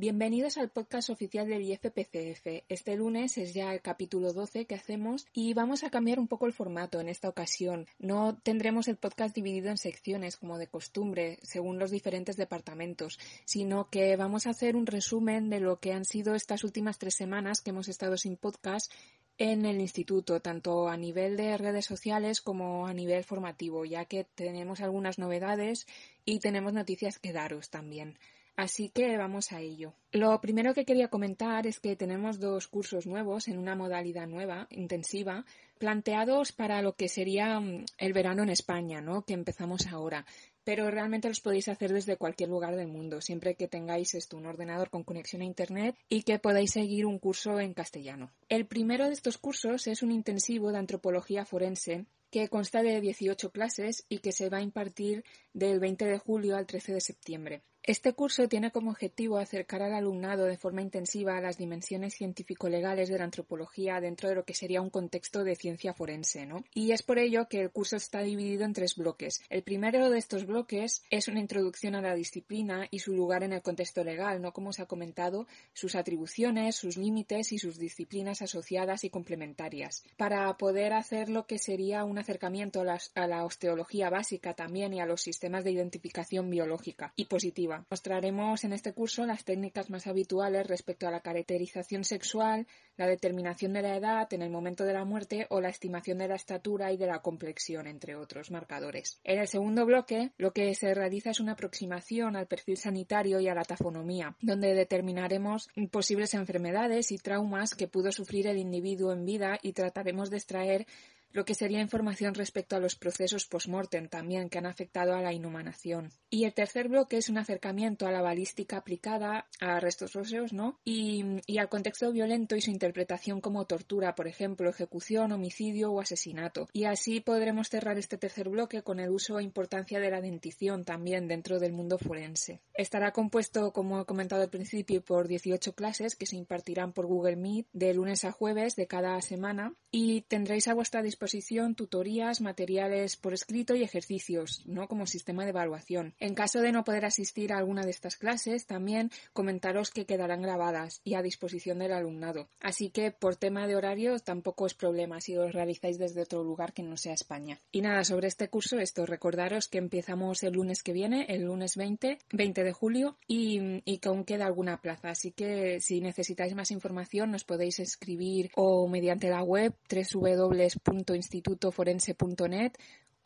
Bienvenidos al podcast oficial del IFPCF. Este lunes es ya el capítulo 12 que hacemos y vamos a cambiar un poco el formato en esta ocasión. No tendremos el podcast dividido en secciones como de costumbre, según los diferentes departamentos, sino que vamos a hacer un resumen de lo que han sido estas últimas tres semanas que hemos estado sin podcast en el instituto, tanto a nivel de redes sociales como a nivel formativo, ya que tenemos algunas novedades y tenemos noticias que daros también. Así que vamos a ello. Lo primero que quería comentar es que tenemos dos cursos nuevos en una modalidad nueva, intensiva, planteados para lo que sería mm, el verano en España, ¿no? Que empezamos ahora. Pero realmente los podéis hacer desde cualquier lugar del mundo, siempre que tengáis esto, un ordenador con conexión a internet y que podáis seguir un curso en castellano. El primero de estos cursos es un intensivo de antropología forense que consta de 18 clases y que se va a impartir del 20 de julio al 13 de septiembre. Este curso tiene como objetivo acercar al alumnado de forma intensiva a las dimensiones científico-legales de la antropología dentro de lo que sería un contexto de ciencia forense, ¿no? Y es por ello que el curso está dividido en tres bloques. El primero de estos bloques es una introducción a la disciplina y su lugar en el contexto legal, ¿no? Como se ha comentado, sus atribuciones, sus límites y sus disciplinas asociadas y complementarias. Para poder hacer lo que sería un acercamiento a, a la osteología básica también y a los sistemas de identificación biológica y positiva Mostraremos en este curso las técnicas más habituales respecto a la caracterización sexual, la determinación de la edad en el momento de la muerte o la estimación de la estatura y de la complexión, entre otros marcadores. En el segundo bloque, lo que se realiza es una aproximación al perfil sanitario y a la tafonomía, donde determinaremos posibles enfermedades y traumas que pudo sufrir el individuo en vida y trataremos de extraer lo que sería información respecto a los procesos post-mortem también que han afectado a la inhumanación. Y el tercer bloque es un acercamiento a la balística aplicada a restos óseos, ¿no? Y, al contexto violento y su interpretación como tortura, por ejemplo, ejecución, homicidio o asesinato. Y así podremos cerrar este tercer bloque con el uso e importancia de la dentición también dentro del mundo forense. Estará compuesto, como he comentado al principio, por 18 clases que se impartirán por Google Meet de lunes a jueves de cada semana y tendréis a vuestra disposición tutorías, materiales por escrito y ejercicios, ¿no? Como sistema de evaluación. En caso de no poder asistir a alguna de estas clases, también comentaros que quedarán grabadas y a disposición del alumnado. Así que por tema de horario tampoco es problema si os realizáis desde otro lugar que no sea España. Y nada, sobre este curso, esto, recordaros que empezamos el lunes que viene, el lunes 20, 20 de julio, y, y que aún queda alguna plaza. Así que si necesitáis más información, nos podéis escribir o mediante la web www institutoforense.net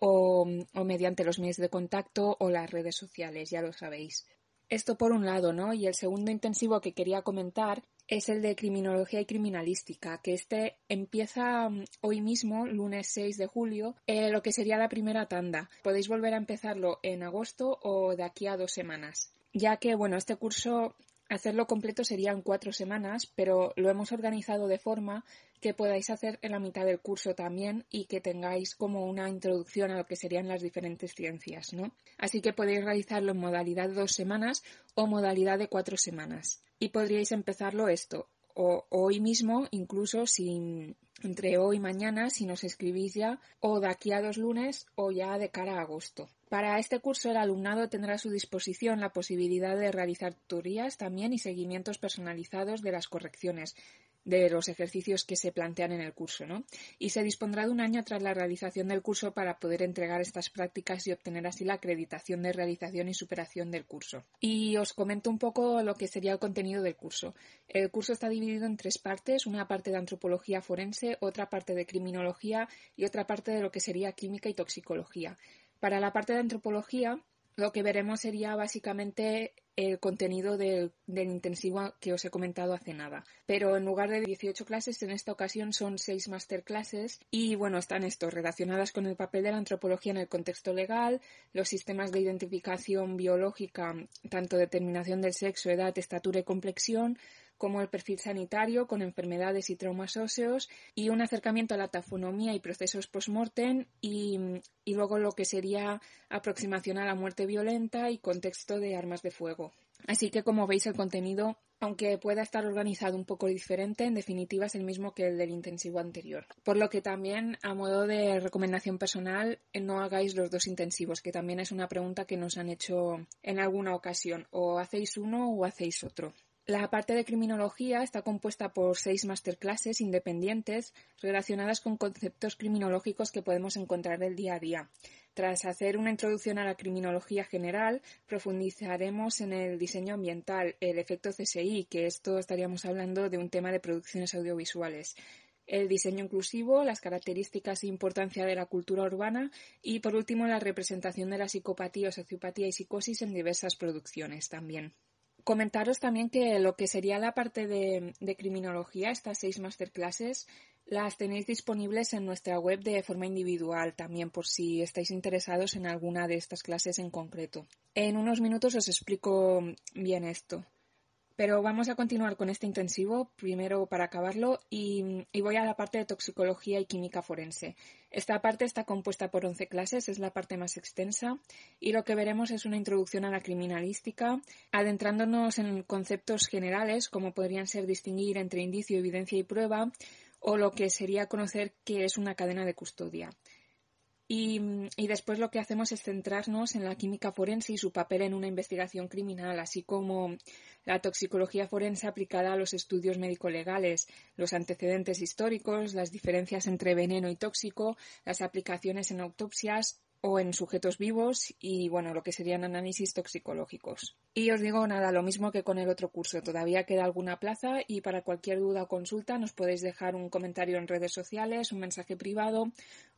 o, mediante los medios de contacto o las redes sociales, ya lo sabéis. Esto por un lado, ¿no? Y el segundo intensivo que quería comentar es el de criminología y criminalística, que este empieza mm, hoy mismo, lunes 6 de julio, eh, lo que sería la primera tanda. Podéis volver a empezarlo en agosto o de aquí a dos semanas. Ya que, bueno, este curso Hacerlo completo serían cuatro semanas, pero lo hemos organizado de forma que podáis hacer en la mitad del curso también y que tengáis como una introducción a lo que serían las diferentes ciencias, ¿no? Así que podéis realizarlo en modalidad de dos semanas o modalidad de cuatro semanas. Y podríais empezarlo esto, o hoy mismo, incluso sin entre hoy y mañana, si nos escribís ya, o de aquí a dos lunes, o ya de cara a agosto. Para este curso el alumnado tendrá a su disposición la posibilidad de realizar tutorías también y seguimientos personalizados de las correcciones de los ejercicios que se plantean en el curso, ¿no? Y se dispondrá de un año tras la realización del curso para poder entregar estas prácticas y obtener así la acreditación de realización y superación del curso. Y os comento un poco lo que sería el contenido del curso. El curso está dividido en tres partes, una parte de antropología forense, otra parte de criminología y otra parte de lo que sería química y toxicología. Para la parte de antropología, lo que veremos sería básicamente el contenido del, intensivo que os he comentado hace nada. Pero en lugar de 18 clases, en esta ocasión son 6 masterclasses y bueno, están estos relacionadas con el papel de la antropología en el contexto legal, los sistemas de identificación biológica, tanto determinación del sexo, edad, estatura y complexión, como el perfil sanitario con enfermedades y traumas óseos y un acercamiento a la tafonomía y procesos post-mortem y, y luego lo que sería aproximación a la muerte violenta y contexto de armas de fuego. Así que como veis el contenido aunque pueda estar organizado un poco diferente, en definitiva es el mismo que el del intensivo anterior. Por lo que también, a modo de recomendación personal, no hagáis los dos intensivos, que también es una pregunta que nos han hecho en alguna ocasión. O hacéis uno o hacéis otro. La parte de criminología está compuesta por seis masterclasses independientes relacionadas con conceptos criminológicos que podemos encontrar el día a día. Tras hacer una introducción a la criminología general, profundizaremos en el diseño ambiental, el efecto CSI, que esto estaríamos hablando de un tema de producciones audiovisuales, el diseño inclusivo, las características e importancia de la cultura urbana y, por último, la representación de la psicopatía, sociopatía y psicosis en diversas producciones también. Comentaros también que lo que sería la parte de, criminología, estas seis masterclasses, las tenéis disponibles en nuestra web de forma individual también por si estáis interesados en alguna de estas clases en concreto. En unos minutos os explico bien esto. Pero vamos a continuar con este intensivo, primero para acabarlo, y, voy a la parte de toxicología y química forense. Esta parte está compuesta por 11 clases, es la parte más extensa, y lo que veremos es una introducción a la criminalística, adentrándonos en conceptos generales como podrían ser distinguir entre indicio, evidencia y prueba, o lo que sería conocer qué es una cadena de custodia. Y, después lo que hacemos es centrarnos en la química forense y su papel en una investigación criminal, así como la toxicología forense aplicada a los estudios médico-legales, los antecedentes históricos, las diferencias entre veneno y tóxico, las aplicaciones en autopsias o en sujetos vivos y bueno, lo que serían análisis toxicológicos. Y os digo nada, lo mismo que con el otro curso, todavía queda alguna plaza y para cualquier duda o consulta nos podéis dejar un comentario en redes sociales, un mensaje privado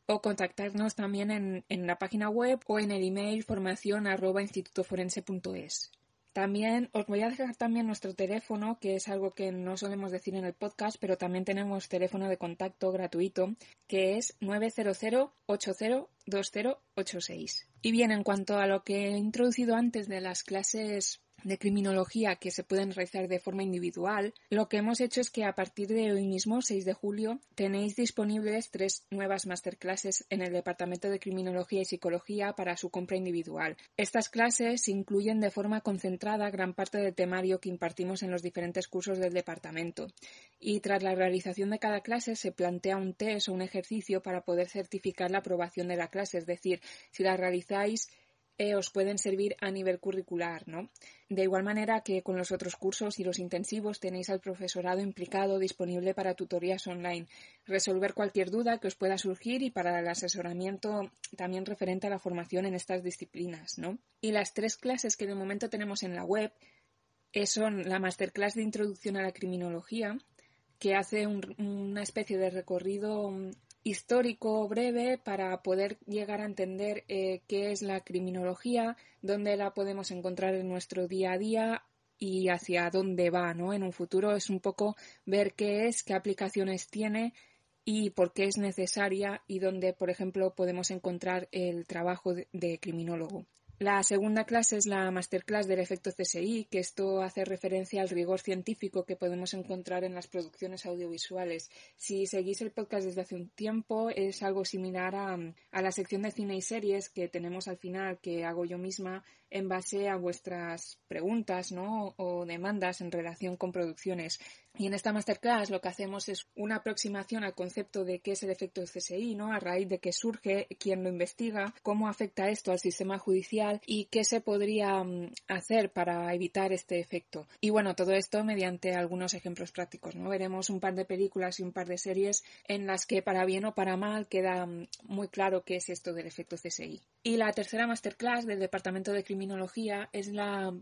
o contactarnos también en, en la página web o en el email formación institutoforense.es. También os voy a dejar también nuestro teléfono, que es algo que no solemos decir en el podcast, pero también tenemos teléfono de contacto gratuito, que es 900 802086. Y bien, en cuanto a lo que he introducido antes de las clases de criminología que se pueden realizar de forma individual, lo que hemos hecho es que a partir de hoy mismo, 6 de julio, tenéis disponibles tres nuevas masterclasses en el Departamento de Criminología y Psicología para su compra individual. Estas clases incluyen de forma concentrada gran parte del temario que impartimos en los diferentes cursos del departamento y tras la realización de cada clase se plantea un test o un ejercicio para poder certificar la aprobación de la clase, es decir, si la realizáis eh, os pueden servir a nivel curricular, ¿no? De igual manera que con los otros cursos y los intensivos tenéis al profesorado implicado disponible para tutorías online, resolver cualquier duda que os pueda surgir y para el asesoramiento también referente a la formación en estas disciplinas, ¿no? Y las tres clases que de momento tenemos en la web eh, son la masterclass de introducción a la criminología, que hace una especie de recorrido histórico breve para poder llegar a entender eh, qué es la criminología, dónde la podemos encontrar en nuestro día a día y hacia dónde va, ¿no? En un futuro es un poco ver qué es, qué aplicaciones tiene y por qué es necesaria y dónde, por ejemplo, podemos encontrar el trabajo de criminólogo. La segunda clase es la masterclass del efecto CSI, que esto hace referencia al rigor científico que podemos encontrar en las producciones audiovisuales. Si seguís el podcast desde hace un tiempo, es algo similar a, a la sección de cine y series que tenemos al final, que hago yo misma en base a vuestras preguntas ¿no? o demandas en relación con producciones. Y en esta masterclass lo que hacemos es una aproximación al concepto de qué es el efecto CSI, ¿no? A raíz de qué surge, quién lo investiga, cómo afecta esto al sistema judicial y qué se podría mm, hacer para evitar este efecto. Y bueno, todo esto mediante algunos ejemplos prácticos, ¿no? Veremos un par de películas y un par de series en las que para bien o para mal queda mm, muy claro qué es esto del efecto CSI. Y la tercera masterclass del Departamento de Es la,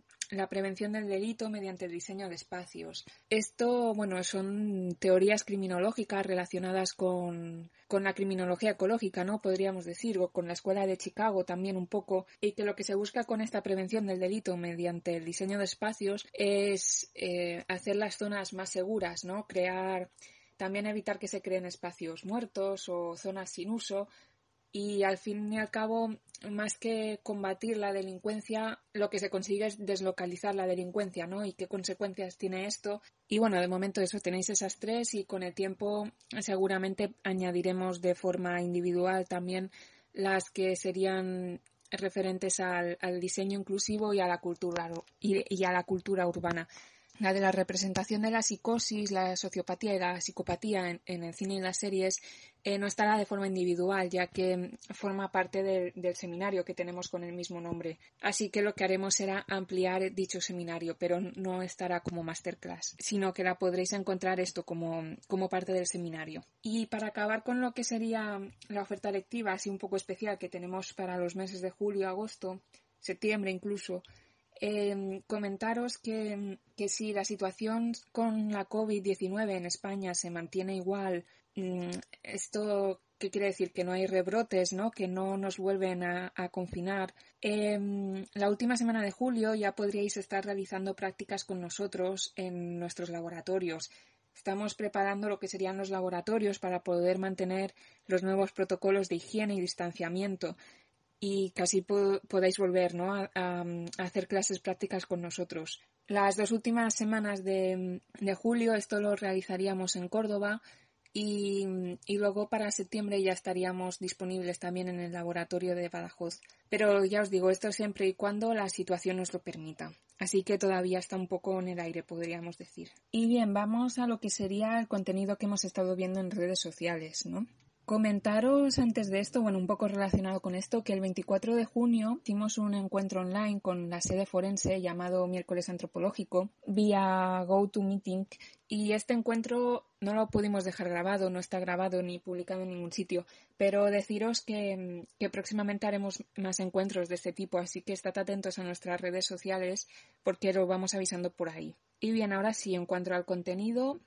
prevención del delito mediante el diseño de espacios. Esto, bueno, son teorías criminológicas relacionadas con, con la criminología ecológica, ¿no? Podríamos decir, o con la escuela de Chicago también un poco, y que lo que se busca con esta prevención del delito mediante el diseño de espacios es eh, hacer las zonas más seguras, ¿no? Crear también evitar que se creen espacios muertos o zonas sin uso y al fin y al cabo, más que combatir la delincuencia, lo que se consigue es deslocalizar la delincuencia, ¿no? Y qué consecuencias tiene esto. Y bueno, de momento eso tenéis esas tres y con el tiempo seguramente añadiremos de forma individual también las que serían referentes al, diseño inclusivo y a la cultura y a la cultura urbana. La de la representación de la psicosis, la sociopatía y la psicopatía en, el cine y las series eh, no estará de forma individual, ya que forma parte del seminario que tenemos con el mismo nombre. Así que lo que haremos será ampliar dicho seminario, pero no estará como masterclass, sino que la podréis encontrar esto como, como parte del seminario. Y para acabar con lo que sería la oferta lectiva, así un poco especial que tenemos para los meses de julio, agosto, septiembre incluso, eh, comentaros que, que, si la situación con la COVID-19 en España se mantiene igual, mm, esto ¿Qué quiere decir? Que no hay rebrotes, ¿no? Que no nos vuelven a, confinar. Em, la última semana de julio ya podríais estar realizando prácticas con nosotros en nuestros laboratorios. Estamos preparando lo que serían los laboratorios para poder mantener los nuevos protocolos de higiene y distanciamiento y casi podáis volver ¿no? a, hacer clases prácticas con nosotros. Las dos últimas semanas de, julio esto lo realizaríamos en Córdoba y, y, luego para septiembre ya estaríamos disponibles también en el laboratorio de Badajoz. Pero ya os digo, esto siempre y cuando la situación nos lo permita. Así que todavía está un poco en el aire, podríamos decir. Y bien, vamos a lo que sería el contenido que hemos estado viendo en redes sociales, ¿no? Comentaros antes de esto, bueno, un poco relacionado con esto, que el 24 de junio hicimos un encuentro online con la sede forense llamado Miércoles Antropológico vía GoToMeeting y este encuentro no lo pudimos dejar grabado, no está grabado ni publicado en ningún sitio, pero deciros que, próximamente haremos más encuentros de este tipo, así que estad atentos a nuestras redes sociales porque lo vamos avisando por ahí. Y bien, ahora sí, en cuanto al contenido,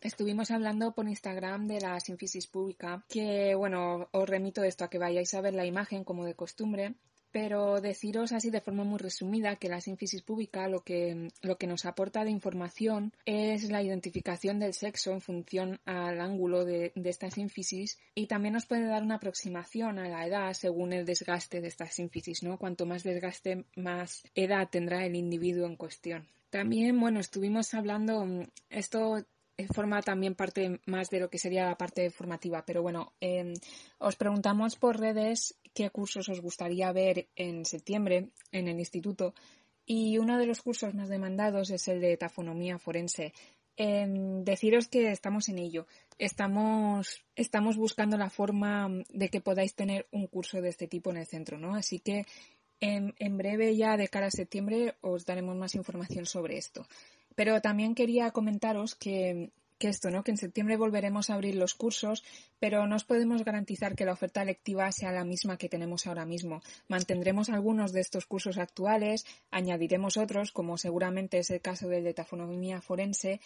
Estuvimos hablando por Instagram de la sínfisis pública, que bueno, os remito esto a que vayáis a ver la imagen como de costumbre, pero deciros así de forma muy resumida que la sínfisis pública lo que, lo que nos aporta de información es la identificación del sexo en función al ángulo de, de esta sínfisis y también nos puede dar una aproximación a la edad según el desgaste de esta sínfisis, ¿no? Cuanto más desgaste, más edad tendrá el individuo en cuestión. También, bueno, estuvimos hablando, esto forma también parte más de lo que sería la parte formativa. Pero bueno, em, os preguntamos por redes qué cursos os gustaría ver en septiembre en el instituto y uno de los cursos más demandados es el de tafonomía forense. Em, deciros que estamos en ello. Estamos, estamos buscando la forma de que podáis tener un curso de este tipo en el centro, ¿no? Así que en, en breve, ya de cara a septiembre, os daremos más información sobre esto. Pero también quería comentaros que, esto, ¿no? Que en septiembre volveremos a abrir los cursos, pero no os podemos garantizar que la oferta lectiva sea la misma que tenemos ahora mismo. Mantendremos algunos de estos cursos actuales, añadiremos otros, como seguramente es el caso del de tafonomía forense,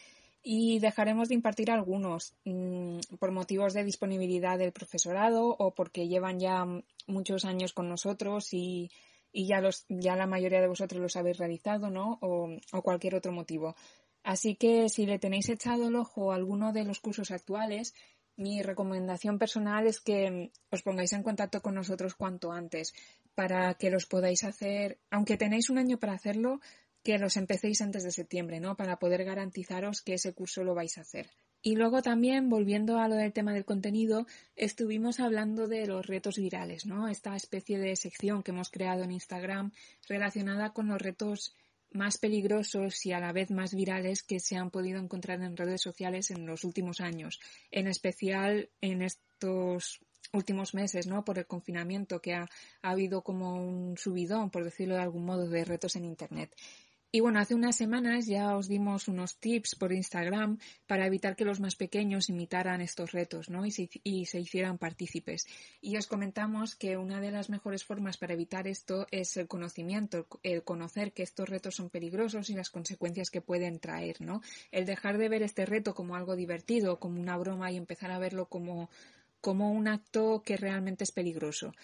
y dejaremos de impartir algunos mm, por motivos de disponibilidad del profesorado o porque llevan ya muchos años con nosotros y y ya, los, ya la mayoría de vosotros los habéis realizado, ¿no? O, o cualquier otro motivo. Así que si le tenéis echado el ojo a alguno de los cursos actuales, mi recomendación personal es que os pongáis en contacto con nosotros cuanto antes para que los podáis hacer, aunque tenéis un año para hacerlo, que los empecéis antes de septiembre, ¿no? Para poder garantizaros que ese curso lo vais a hacer. Y luego también, volviendo a lo del tema del contenido, estuvimos hablando de los retos virales, ¿no? Esta especie de sección que hemos creado en Instagram relacionada con los retos más peligrosos y a la vez más virales que se han podido encontrar en redes sociales en los últimos años, en especial en estos últimos meses, ¿no? Por el confinamiento que ha, ha habido como un subidón, por decirlo de algún modo, de retos en Internet. Y bueno, hace unas semanas ya os dimos unos tips por Instagram para evitar que los más pequeños imitaran estos retos ¿no? y, se, y se hicieran partícipes. Y os comentamos que una de las mejores formas para evitar esto es el conocimiento, el conocer que estos retos son peligrosos y las consecuencias que pueden traer. ¿no? El dejar de ver este reto como algo divertido, como una broma y empezar a verlo como, como un acto que realmente es peligroso.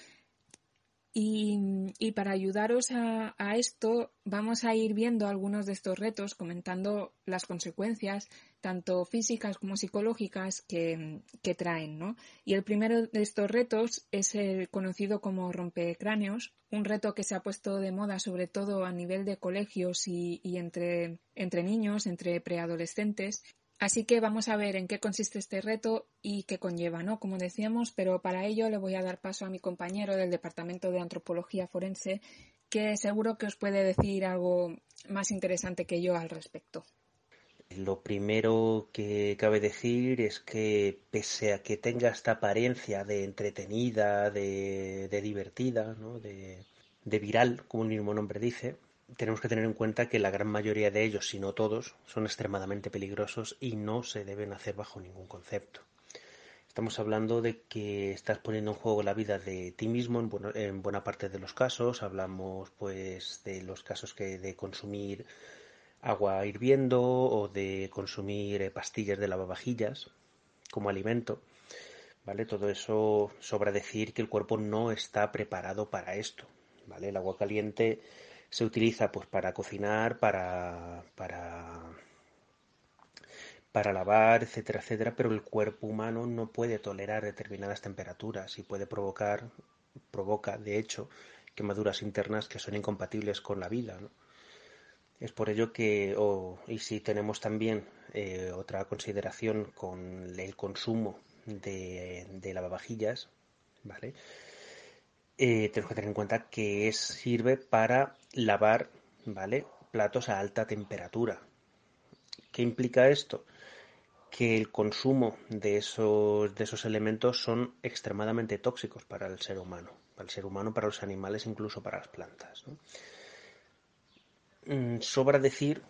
Y, para ayudaros a, esto, vamos a ir viendo algunos de estos retos, comentando las consecuencias, tanto físicas como psicológicas, que, traen, ¿no? Y el primero de estos retos es el conocido como rompecráneos, un reto que se ha puesto de moda sobre todo a nivel de colegios y, y entre, entre niños, entre preadolescentes, Así que vamos a ver en qué consiste este reto y qué conlleva, ¿no? Como decíamos, pero para ello le voy a dar paso a mi compañero del Departamento de Antropología Forense, que seguro que os puede decir algo más interesante que yo al respecto. Lo primero que cabe decir es que pese a que tenga esta apariencia de entretenida, de, divertida, de, de viral, como el mismo nombre dice, tenemos que tener en cuenta que la gran mayoría de ellos, si no todos, son extremadamente peligrosos y no se deben hacer bajo ningún concepto. Estamos hablando de que estás poniendo en juego la vida de ti mismo en, buena parte de los casos. Hablamos pues de los casos que de consumir agua hirviendo o de consumir eh, pastillas de lavavajillas como alimento. ¿Vale? Todo eso sobra decir que el cuerpo no está preparado para esto. ¿Vale? El agua caliente se utiliza pues para cocinar, para, para, para lavar, etcétera, etcétera, pero el cuerpo humano no puede tolerar determinadas temperaturas y puede provocar, provoca de hecho, quemaduras internas que son incompatibles con la vida. Es por ello que, y si tenemos también eh, otra consideración con el consumo de, de lavavajillas, ¿vale? Eh, tenemos que tener en cuenta que sirve para lavar, ¿vale? Platos a alta temperatura. ¿Qué implica esto? Que el consumo de esos, elementos son extremadamente tóxicos para el ser humano, para el ser humano, para los animales, incluso para las plantas. Mm, sobra decir,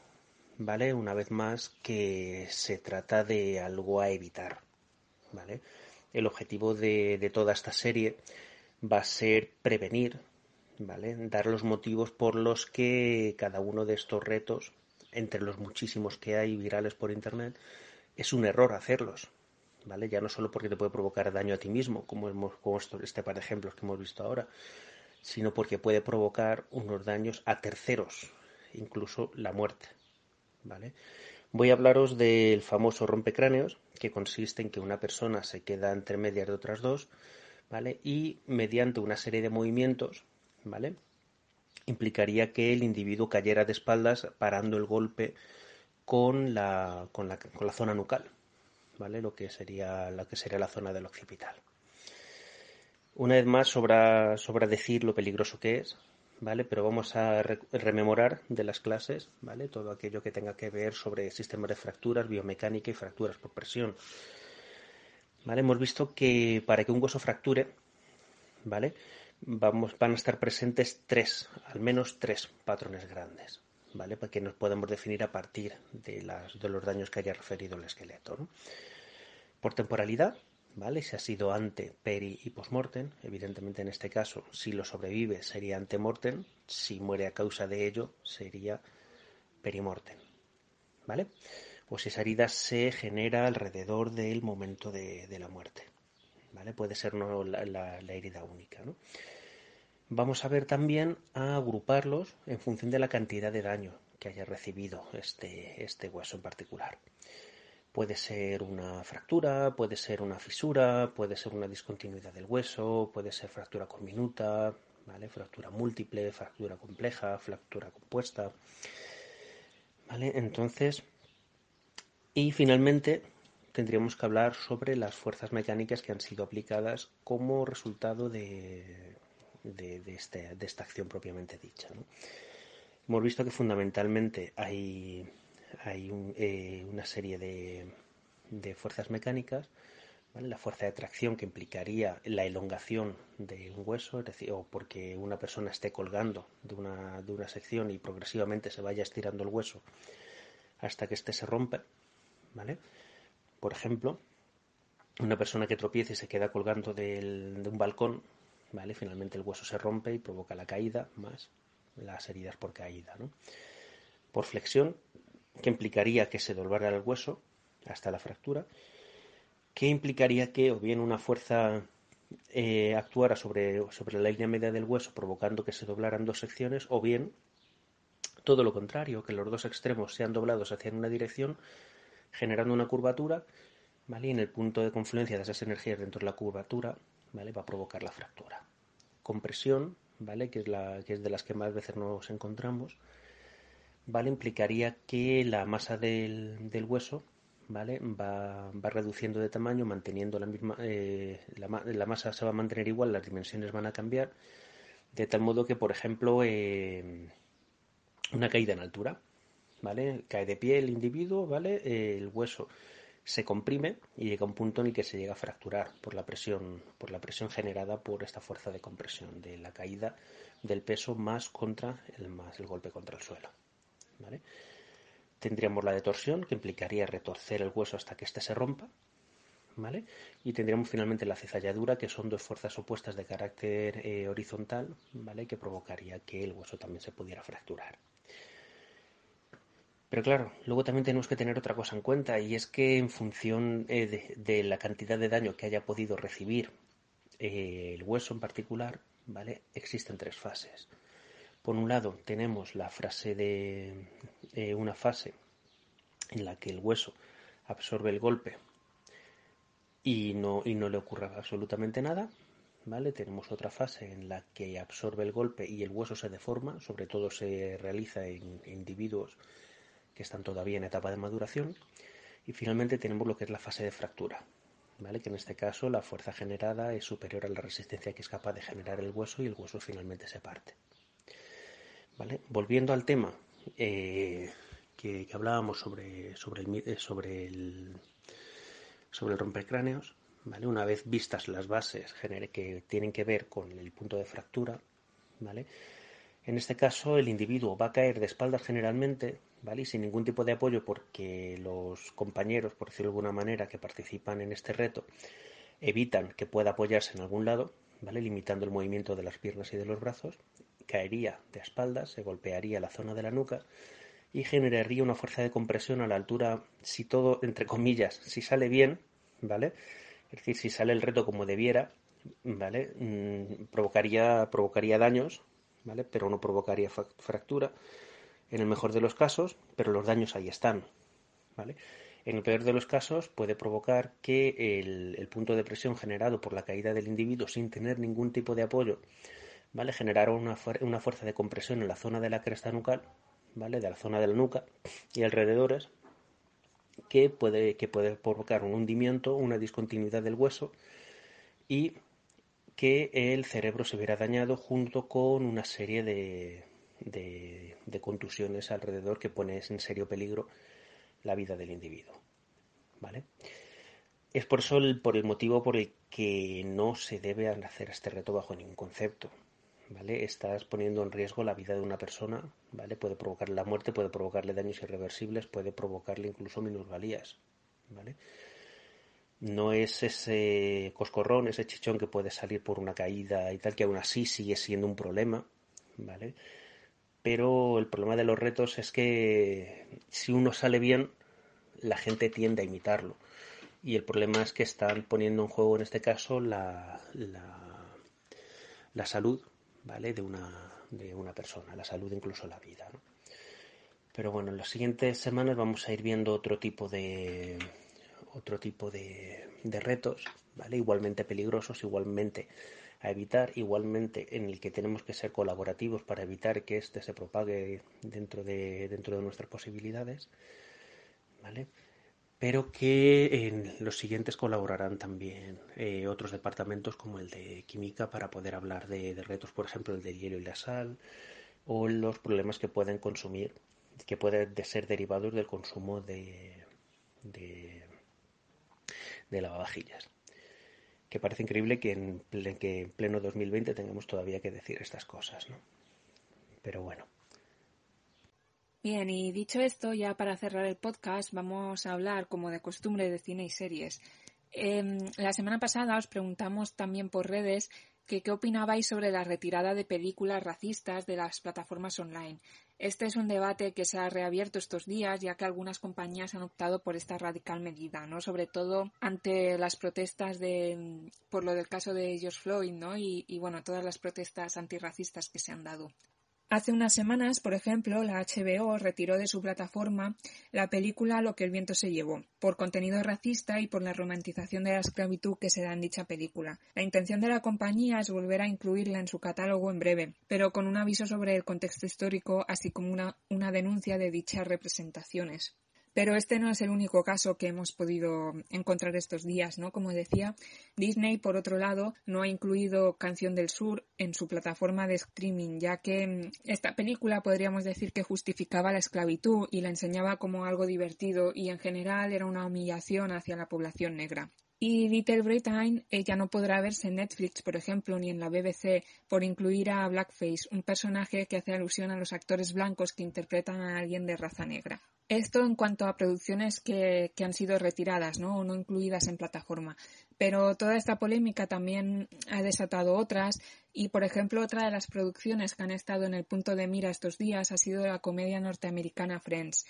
¿vale? Una vez más, que se trata de algo a evitar. El objetivo de toda esta serie va a ser prevenir, ¿vale? Dar los motivos por los que cada uno de estos retos, entre los muchísimos que hay virales por internet, es un error hacerlos, ¿vale? Ya no solo porque te puede provocar daño a ti mismo, como hemos como este par de ejemplos que hemos visto ahora, sino porque puede provocar unos daños a terceros, incluso la muerte, ¿vale? Voy a hablaros del famoso rompecráneos, que consiste en que una persona se queda entre medias de otras dos, ¿vale? Y mediante una serie de movimientos, ¿vale? Implicaría que el individuo cayera de espaldas parando el golpe con la, con la, con la zona nucal, ¿vale? Lo que sería, lo que sería la zona del occipital. Una vez más, sobra, sobra decir lo peligroso que es, ¿vale? Pero vamos a rememorar de las clases, ¿vale? Todo aquello que tenga que ver sobre sistemas de fracturas, biomecánica y fracturas por presión. ¿Vale? Hemos visto que para que un hueso fracture, ¿vale? Vamos, van a estar presentes tres, al menos tres patrones grandes, ¿vale? Para que nos podamos definir a partir de, los daños que haya referido el esqueleto. Por temporalidad, ¿vale? Si ha sido ante, peri y postmortem, evidentemente en este caso, si lo sobrevive sería antemortem, si muere a causa de ello sería perimortem, ¿vale? Pues esa herida se genera alrededor del momento de, la muerte. ¿vale? Puede ser no la, herida única. Vamos a ver también a agruparlos en función de la cantidad de daño que haya recibido este, este hueso en particular. Puede ser una fractura, puede ser una fisura, puede ser una discontinuidad del hueso, puede ser fractura conminuta, ¿vale? fractura múltiple, fractura compleja, fractura compuesta. ¿Vale? Entonces, y finalmente tendríamos que hablar sobre las fuerzas mecánicas que han sido aplicadas como resultado de, este, esta acción propiamente dicha. Hemos visto que fundamentalmente hay, eh, una serie de, fuerzas mecánicas, la fuerza de tracción que implicaría la elongación de un hueso, es decir, o porque una persona esté colgando de una, de una sección y progresivamente se vaya estirando el hueso hasta que éste se rompe ¿vale? Por ejemplo, una persona que tropiece y se queda colgando de un balcón, ¿vale? Finalmente el hueso se rompe y provoca la caída más las heridas por caída, ¿no? Por flexión, que implicaría que se doblara el hueso hasta la fractura, que implicaría que o bien una fuerza eh, actuara sobre la línea media del hueso provocando que se doblaran dos secciones, o bien todo lo contrario, que los dos extremos sean doblados hacia una dirección generando una curvatura, ¿vale? Y en el punto de confluencia de esas energías dentro de la curvatura, ¿vale? Va a provocar la fractura. Compresión, ¿vale? Que es, la, que es de las que más veces nos encontramos, ¿vale? Implicaría que la masa del, del hueso, ¿vale? Va, va, reduciendo de tamaño, manteniendo la misma, eh, la, la, masa se va a mantener igual, las dimensiones van a cambiar, De tal modo que, por ejemplo, eh, una caída en altura, Cae de pie el individuo, el hueso se comprime y llega a un punto en el que se llega a fracturar por la presión, generada por esta fuerza de compresión de la caída del peso más contra el golpe contra el suelo. Tendríamos la detorsión, que implicaría retorcer el hueso hasta que éste se rompa. Y tendríamos finalmente la cizalladura, que son dos fuerzas opuestas de carácter eh, horizontal. Que provocaría que el hueso también se pudiera fracturar. Pero claro, luego también tenemos que tener otra cosa en cuenta y es que en función eh, de, la cantidad de daño que haya podido recibir eh, el hueso en particular, ¿vale? Existen tres fases. Por un lado tenemos la frase de eh, una fase en la que el hueso absorbe el golpe y no, y no le ocurra absolutamente nada, ¿vale? Tenemos otra fase en la que absorbe el golpe y el hueso se deforma, sobre todo se realiza en individuos que están todavía en etapa de maduración. Y finalmente tenemos lo que es la fase de fractura, ¿vale? que en este caso la fuerza generada es superior a la resistencia que es capaz de generar el hueso y el hueso finalmente se parte. ¿vale? Volviendo al tema eh, que, hablábamos sobre, sobre, el, eh, sobre, el, sobre el rompecráneos, ¿vale? una vez vistas las bases que tienen que ver con el punto de fractura, ¿vale? En este caso el individuo va a caer de espaldas generalmente ¿vale? Y sin ningún tipo de apoyo porque los compañeros, por decirlo de alguna manera, que participan en este reto, evitan que pueda apoyarse en algún lado, ¿vale? Limitando el movimiento de las piernas y de los brazos, caería de espaldas, se golpearía la zona de la nuca y generaría una fuerza de compresión a la altura, si todo, entre comillas, si sale bien, ¿vale? Es decir, si sale el reto como debiera, ¿vale? Mm, provocaría, provocaría daños, ¿vale? Pero no provocaría fractura en el mejor de los casos, pero los daños ahí están. ¿vale? En el peor de los casos puede provocar que el, punto de presión generado por la caída del individuo sin tener ningún tipo de apoyo ¿vale? generara una, una fuerza de compresión en la zona de la cresta nucal, ¿vale? de la zona de la nuca y alrededores, que puede, que puede provocar un hundimiento, una discontinuidad del hueso y que el cerebro se hubiera dañado junto con una serie de, de, contusiones alrededor que pone en serio peligro la vida del individuo. ¿Vale? Es por eso el, por el motivo por el que no se debe hacer este reto bajo ningún concepto. ¿Vale? Estás poniendo en riesgo la vida de una persona, ¿vale? Puede provocarle la muerte, puede provocarle daños irreversibles, puede provocarle incluso minusvalías, ¿vale? No es ese coscorrón, ese chichón que puede salir por una caída y tal, que aún así sigue siendo un problema, ¿vale? pero el problema de los retos es que si uno sale bien, la gente tiende a imitarlo. Y el problema es que están poniendo en juego, en este caso, la, la, salud ¿vale? de, una, de una persona, la salud incluso la vida. Pero bueno, en las siguientes semanas vamos a ir viendo otro tipo de otro tipo de, de retos, ¿vale? Igualmente peligrosos, igualmente a evitar, igualmente en el que tenemos que ser colaborativos para evitar que éste se propague dentro de, dentro de nuestras posibilidades, ¿vale? Pero que en los siguientes colaborarán también eh, otros departamentos como el de química para poder hablar de, retos, por ejemplo, el de hielo y la sal, o los problemas que pueden consumir, que pueden ser derivados del consumo de, de, de lavavajillas que parece increíble que en, que en pleno 2020 tengamos todavía que decir estas cosas, ¿no? Pero bueno. Bien, y dicho esto, ya para cerrar el podcast, vamos a hablar, como de costumbre, de cine y series. Em, la semana pasada os preguntamos también por redes que qué opinabais sobre la retirada de películas racistas de las plataformas online. Este es un debate que se ha reabierto estos días, ya que algunas compañías han optado por esta radical medida, ¿no? Sobre todo ante las protestas de, por lo del caso de George Floyd, ¿no? Y, y bueno, todas las protestas antirracistas que se han dado. Hace unas semanas, por ejemplo, la HBO retiró de su plataforma la película Lo que el viento se llevó, por contenido racista y por la romantización de la esclavitud que se da en dicha película. La intención de la compañía es volver a incluirla en su catálogo en breve, pero con un aviso sobre el contexto histórico, así como una, una denuncia de dichas representaciones. Pero este no es el único caso que hemos podido encontrar estos días, ¿no? Como decía, Disney, por otro lado, no ha incluido Canción del Sur en su plataforma de streaming, ya que mm, esta película podríamos decir que justificaba la esclavitud y la enseñaba como algo divertido y en general era una humillación hacia la población negra. Y Little Britain ya no podrá verse en Netflix, por ejemplo, ni en la BBC, por incluir a Blackface, un personaje que hace alusión a los actores blancos que interpretan a alguien de raza negra. Esto en cuanto a producciones que, han sido retiradas ¿no? o no incluidas en plataforma. Pero toda esta polémica también ha desatado otras y, por ejemplo, otra de las producciones que han estado en el punto de mira estos días ha sido la comedia norteamericana Friends.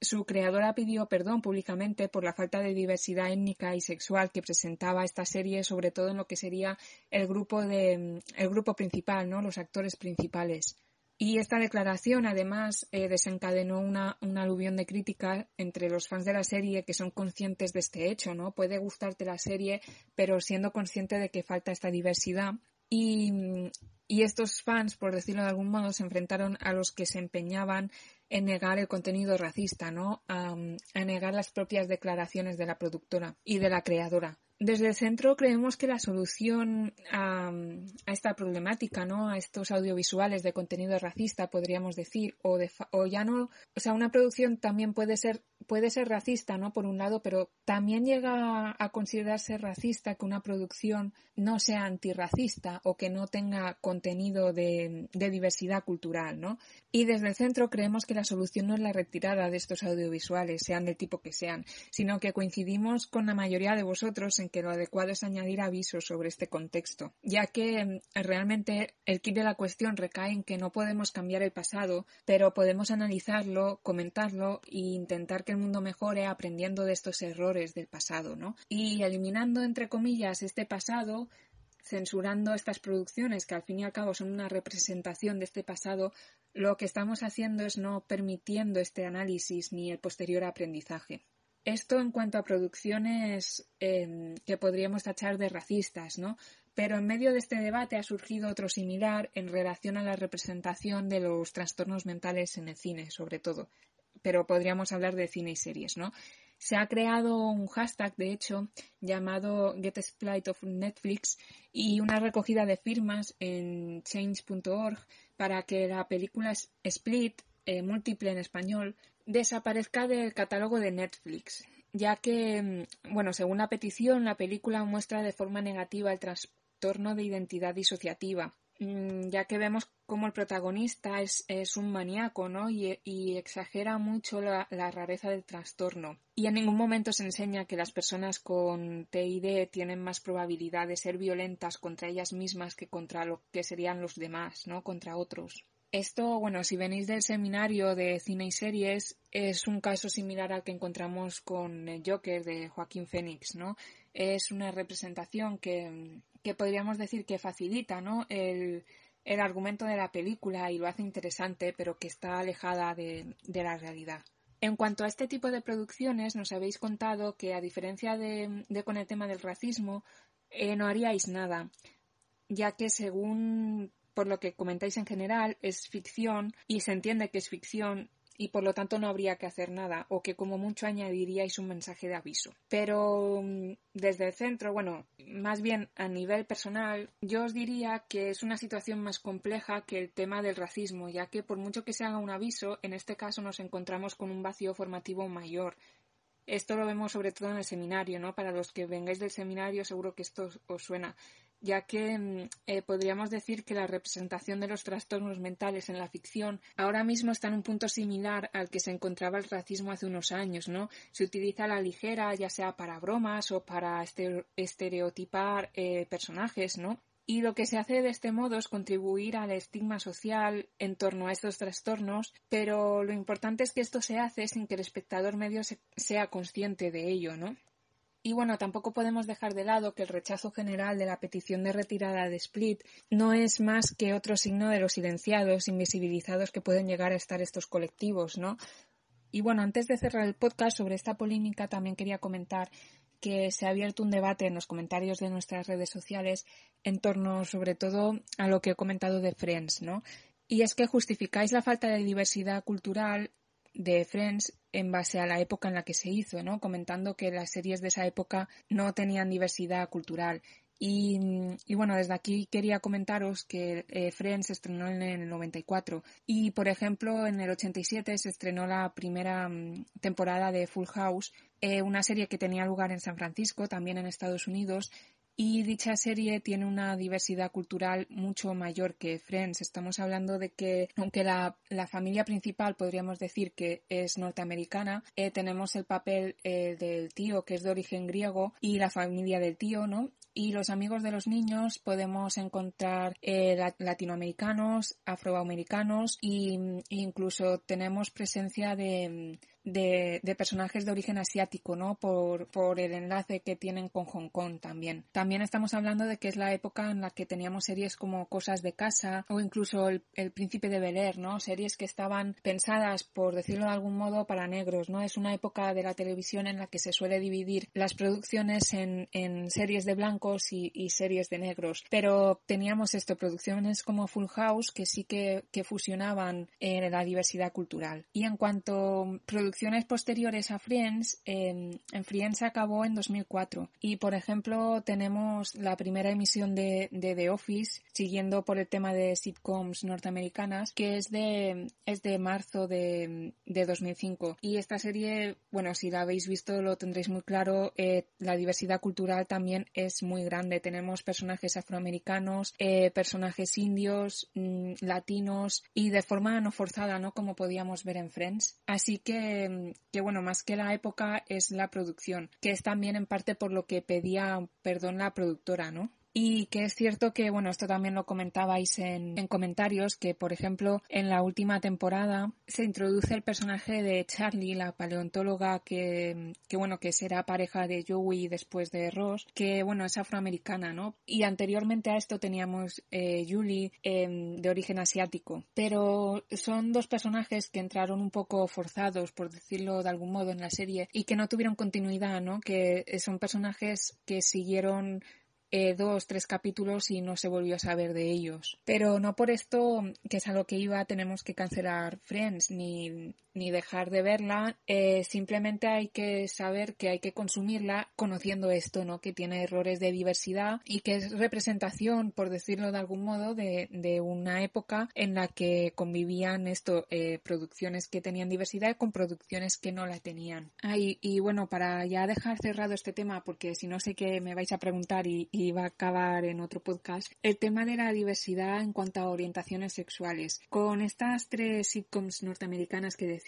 Su creadora pidió perdón públicamente por la falta de diversidad étnica y sexual que presentaba esta serie, sobre todo en lo que sería el grupo de el grupo principal, ¿no? Los actores principales. Y esta declaración, además, eh, desencadenó una, una, aluvión de crítica entre los fans de la serie que son conscientes de este hecho, ¿no? Puede gustarte la serie, pero siendo consciente de que falta esta diversidad. Y, y estos fans, por decirlo de algún modo, se enfrentaron a los que se empeñaban en negar el contenido racista, ¿no? A, negar las propias declaraciones de la productora y de la creadora. Desde el centro creemos que la solución a, esta problemática, ¿no? A estos audiovisuales de contenido racista, podríamos decir, o, de, o ya no, o sea, una producción también puede ser puede ser racista, ¿no? Por un lado, pero también llega a considerarse racista que una producción no sea antirracista o que no tenga contenido de, de, diversidad cultural, ¿no? Y desde el centro creemos que la solución no es la retirada de estos audiovisuales, sean del tipo que sean, sino que coincidimos con la mayoría de vosotros en que lo adecuado es añadir avisos sobre este contexto, ya que mm, realmente el kit de la cuestión recae en que no podemos cambiar el pasado, pero podemos analizarlo, comentarlo e intentar que el mundo mejore aprendiendo de estos errores del pasado, ¿no? Y eliminando, entre comillas, este pasado, censurando estas producciones que al fin y al cabo son una representación de este pasado, lo que estamos haciendo es no permitiendo este análisis ni el posterior aprendizaje. Esto en cuanto a producciones em, que podríamos tachar de racistas, ¿no? Pero en medio de este debate ha surgido otro similar en relación a la representación de los trastornos mentales en el cine, sobre todo pero podríamos hablar de cine y series, ¿no? Se ha creado un hashtag, de hecho, llamado Get Split of Netflix y una recogida de firmas en change.org para que la película Split, eh, múltiple en español, desaparezca del catálogo de Netflix, ya que, mm, bueno, según la petición, la película muestra de forma negativa el trastorno de identidad disociativa Mm, ya que vemos como el protagonista es, un maníaco, ¿no? Y, exagera mucho la, rareza del trastorno. Y en ningún momento se enseña que las personas con TID tienen más probabilidad de ser violentas contra ellas mismas que contra lo que serían los demás, ¿no? Contra otros. Esto, bueno, si venís del seminario de cine y series, es un caso similar al que encontramos con el Joker de Joaquín Phoenix, ¿no? Es una representación que, que podríamos decir que facilita, ¿no? El, el, argumento de la película y lo hace interesante, pero que está alejada de, de la realidad. En cuanto a este tipo de producciones, nos habéis contado que, a diferencia de, con el tema del racismo, eh, no haríais nada, ya que según por lo que comentáis en general, es ficción y se entiende que es ficción y por lo tanto no habría que hacer nada o que como mucho añadiríais un mensaje de aviso. Pero mm, desde el centro, bueno, más bien a nivel personal, yo os diría que es una situación más compleja que el tema del racismo, ya que por mucho que se haga un aviso, en este caso nos encontramos con un vacío formativo mayor. Esto lo vemos sobre todo en el seminario, ¿no? Para los que vengáis del seminario seguro que esto os suena ya que mm, eh, podríamos decir que la representación de los trastornos mentales en la ficción ahora mismo está en un punto similar al que se encontraba el racismo hace unos años, ¿no? Se utiliza la ligera, ya sea para bromas o para estereotipar eh, personajes, ¿no? Y lo que se hace de este modo es contribuir al estigma social en torno a estos trastornos, pero lo importante es que esto se hace sin que el espectador medio sea consciente de ello, ¿no? Y bueno, tampoco podemos dejar de lado que el rechazo general de la petición de retirada de Split no es más que otro signo de los silenciados, invisibilizados que pueden llegar a estar estos colectivos, ¿no? Y bueno, antes de cerrar el podcast sobre esta polémica, también quería comentar que se ha abierto un debate en los comentarios de nuestras redes sociales en torno sobre todo a lo que he comentado de Friends, ¿no? Y es que justificáis la falta de diversidad cultural de Friends en base a la época en la que se hizo, ¿no? Comentando que las series de esa época no tenían diversidad cultural. Y, bueno, desde aquí quería comentaros que eh, Friends se estrenó en el 94 y, por ejemplo, en el 87 se estrenó la primera mm, temporada de Full House, eh, una serie que tenía lugar en San Francisco, también en Estados Unidos, y dicha serie tiene una diversidad cultural mucho mayor que Friends. Estamos hablando de que, aunque la, familia principal podríamos decir que es norteamericana, eh, tenemos el papel eh, del tío que es de origen griego y la familia del tío, ¿no? Y los amigos de los niños podemos encontrar eh, latinoamericanos, afroamericanos e incluso tenemos presencia de, de, personajes de origen asiático, ¿no? Por, por el enlace que tienen con Hong Kong también. También estamos hablando de que es la época en la que teníamos series como Cosas de Casa o incluso El, Príncipe de Bel Air, ¿no? Series que estaban pensadas, por decirlo de algún modo, para negros, ¿no? Es una época de la televisión en la que se suele dividir las producciones en, en series de blancos y, y, series de negros. Pero teníamos esto, producciones como Full House que sí que, que fusionaban en la diversidad cultural. Y en cuanto a producciones posteriores a Friends, en Friends acabó en 2004 y por ejemplo tenemos la primera emisión de, The Office siguiendo por el tema de sitcoms norteamericanas que es de es de marzo de, 2005 y esta serie bueno si la habéis visto lo tendréis muy claro eh, la diversidad cultural también es muy grande. Tenemos personajes afroamericanos eh, personajes indios mm, latinos y de forma no forzada no como podíamos ver en Friends. Así que que, bueno, más que la época es la producción, que es también en parte por lo que pedía perdón la productora, ¿no? Y que es cierto que, bueno, esto también lo comentabais en, comentarios, que por ejemplo en la última temporada se introduce el personaje de Charlie, la paleontóloga que, que bueno, que será pareja de Joey después de Ross, que bueno, es afroamericana, ¿no? Y anteriormente a esto teníamos eh, Julie em, de origen asiático. Pero son dos personajes que entraron un poco forzados, por decirlo de algún modo, en la serie y que no tuvieron continuidad, ¿no? Que son personajes que siguieron eh, dos, tres capítulos y no se volvió a saber de ellos. Pero no por esto, que es a lo que iba, tenemos que cancelar Friends ni, ni dejar de verla. Eh, simplemente hay que saber que hay que consumirla conociendo esto, ¿no? Que tiene errores de diversidad y que es representación, por decirlo de algún modo, de, de una época en la que convivían esto, eh, producciones que tenían diversidad con producciones que no la tenían. y bueno, para ya dejar cerrado este tema, porque si no sé que me vais a preguntar y y va a acabar en otro podcast, el tema de la diversidad en cuanto a orientaciones sexuales. Con estas tres sitcoms norteamericanas que decía,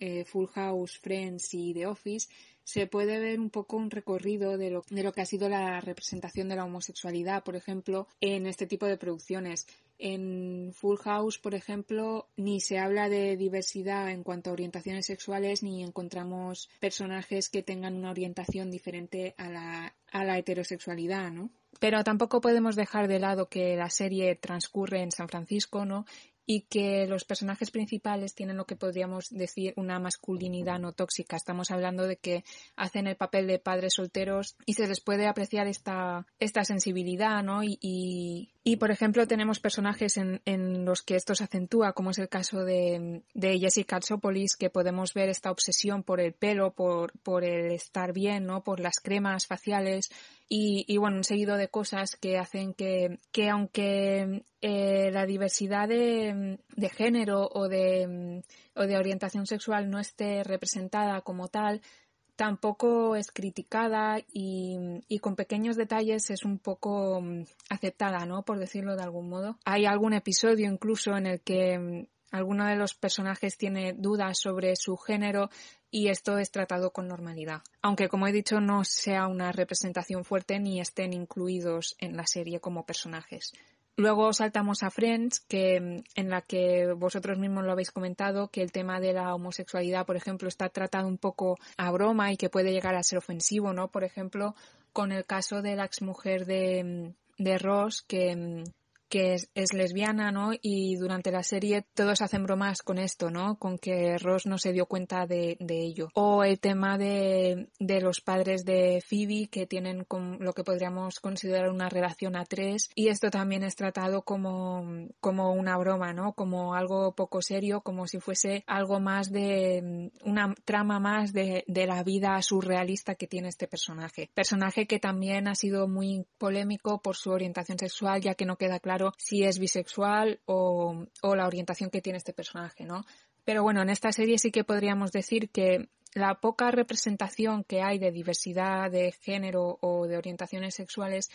Eh, Full House, Friends y The Office, se puede ver un poco un recorrido de lo, de lo que ha sido la representación de la homosexualidad, por ejemplo, en este tipo de producciones. En Full House, por ejemplo, ni se habla de diversidad en cuanto a orientaciones sexuales, ni encontramos personajes que tengan una orientación diferente a la, a la heterosexualidad, ¿no? Pero tampoco podemos dejar de lado que la serie transcurre en San Francisco, ¿no? Y que los personajes principales tienen lo que podríamos decir una masculinidad no tóxica. Estamos hablando de que hacen el papel de padres solteros y se les puede apreciar esta, esta sensibilidad, ¿no? Y, y, por ejemplo, tenemos personajes en, en, los que esto se acentúa, como es el caso de, de Jessica Katsopolis, que podemos ver esta obsesión por el pelo, por, por el estar bien, ¿no? Por las cremas faciales y, y, bueno, un seguido de cosas que hacen que, que aunque eh, la diversidad de, de género o de, o de orientación sexual no esté representada como tal, tampoco es criticada y, con pequeños detalles es un poco aceptada, ¿no? Por decirlo de algún modo. Hay algún episodio incluso en el que alguno de los personajes tiene dudas sobre su género y esto es tratado con normalidad. Aunque, como he dicho, no sea una representación fuerte ni estén incluidos en la serie como personajes. Luego saltamos a Friends, que, en la que vosotros mismos lo habéis comentado, que el tema de la homosexualidad, por ejemplo, está tratado un poco a broma y que puede llegar a ser ofensivo, ¿no? Por ejemplo, con el caso de la exmujer de, de Ross, que, que es, lesbiana, ¿no? Y durante la serie todos hacen bromas con esto, ¿no? Con que Ross no se dio cuenta de, ello. O el tema de, los padres de Phoebe que tienen lo que podríamos considerar una relación a tres y esto también es tratado como, como una broma, ¿no? Como algo poco serio, como si fuese algo más de una trama más de, de la vida surrealista que tiene este personaje. Personaje que también ha sido muy polémico por su orientación sexual, ya que no queda claro si es bisexual o, la orientación que tiene este personaje, ¿no? Pero bueno, en esta serie sí que podríamos decir que la poca representación que hay de diversidad de género o de orientaciones sexuales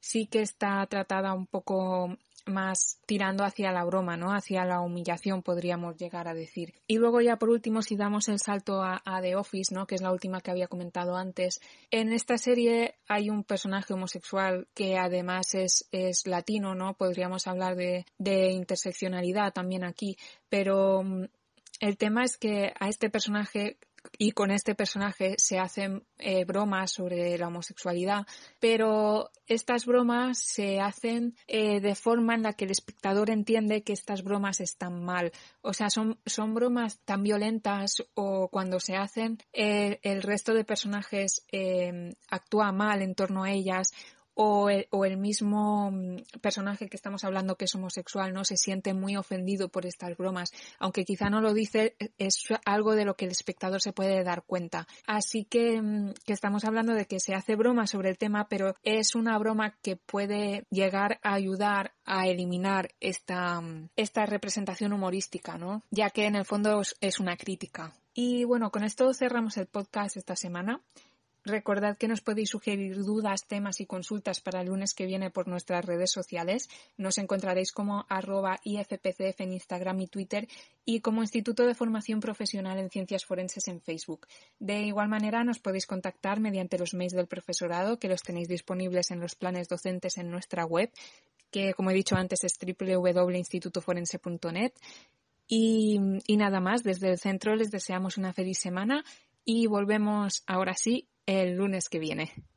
sí que está tratada un poco más tirando hacia la broma, ¿no? Hacia la humillación, podríamos llegar a decir. Y luego ya por último, si damos el salto a, The Office, ¿no? Que es la última que había comentado antes. En esta serie hay un personaje homosexual que además es, es latino, ¿no? Podríamos hablar de, de interseccionalidad también aquí, pero mm, el tema es que a este personaje y con este personaje se hacen eh, bromas sobre la homosexualidad, pero estas bromas se hacen eh, de forma en la que el espectador entiende que estas bromas están mal. O sea, son, son bromas tan violentas o cuando se hacen eh, el resto de personajes actúa mal en torno a ellas o el, mismo mm, personaje que estamos hablando que es homosexual no se siente muy ofendido por estas bromas, aunque quizá no lo dice, es algo de lo que el espectador se puede dar cuenta. Así que, mm, que estamos hablando de que se hace broma sobre el tema, pero es una broma que puede llegar a ayudar a eliminar esta, mm, esta representación humorística, ¿no? Ya que en el fondo es una crítica. Y bueno, con esto cerramos el podcast esta semana. Recordad que nos podéis sugerir dudas, temas y consultas para el lunes que viene por nuestras redes sociales. Nos encontraréis como arroba IFPCF en Instagram y Twitter y como Instituto de Formación Profesional en Ciencias Forenses en Facebook. De igual manera nos podéis contactar mediante los mails del profesorado que los tenéis disponibles en los planes docentes en nuestra web, que como he dicho antes es www.institutoforense.net. Y, y nada más, desde el centro les deseamos una feliz semana y volvemos ahora sí el lunes que viene.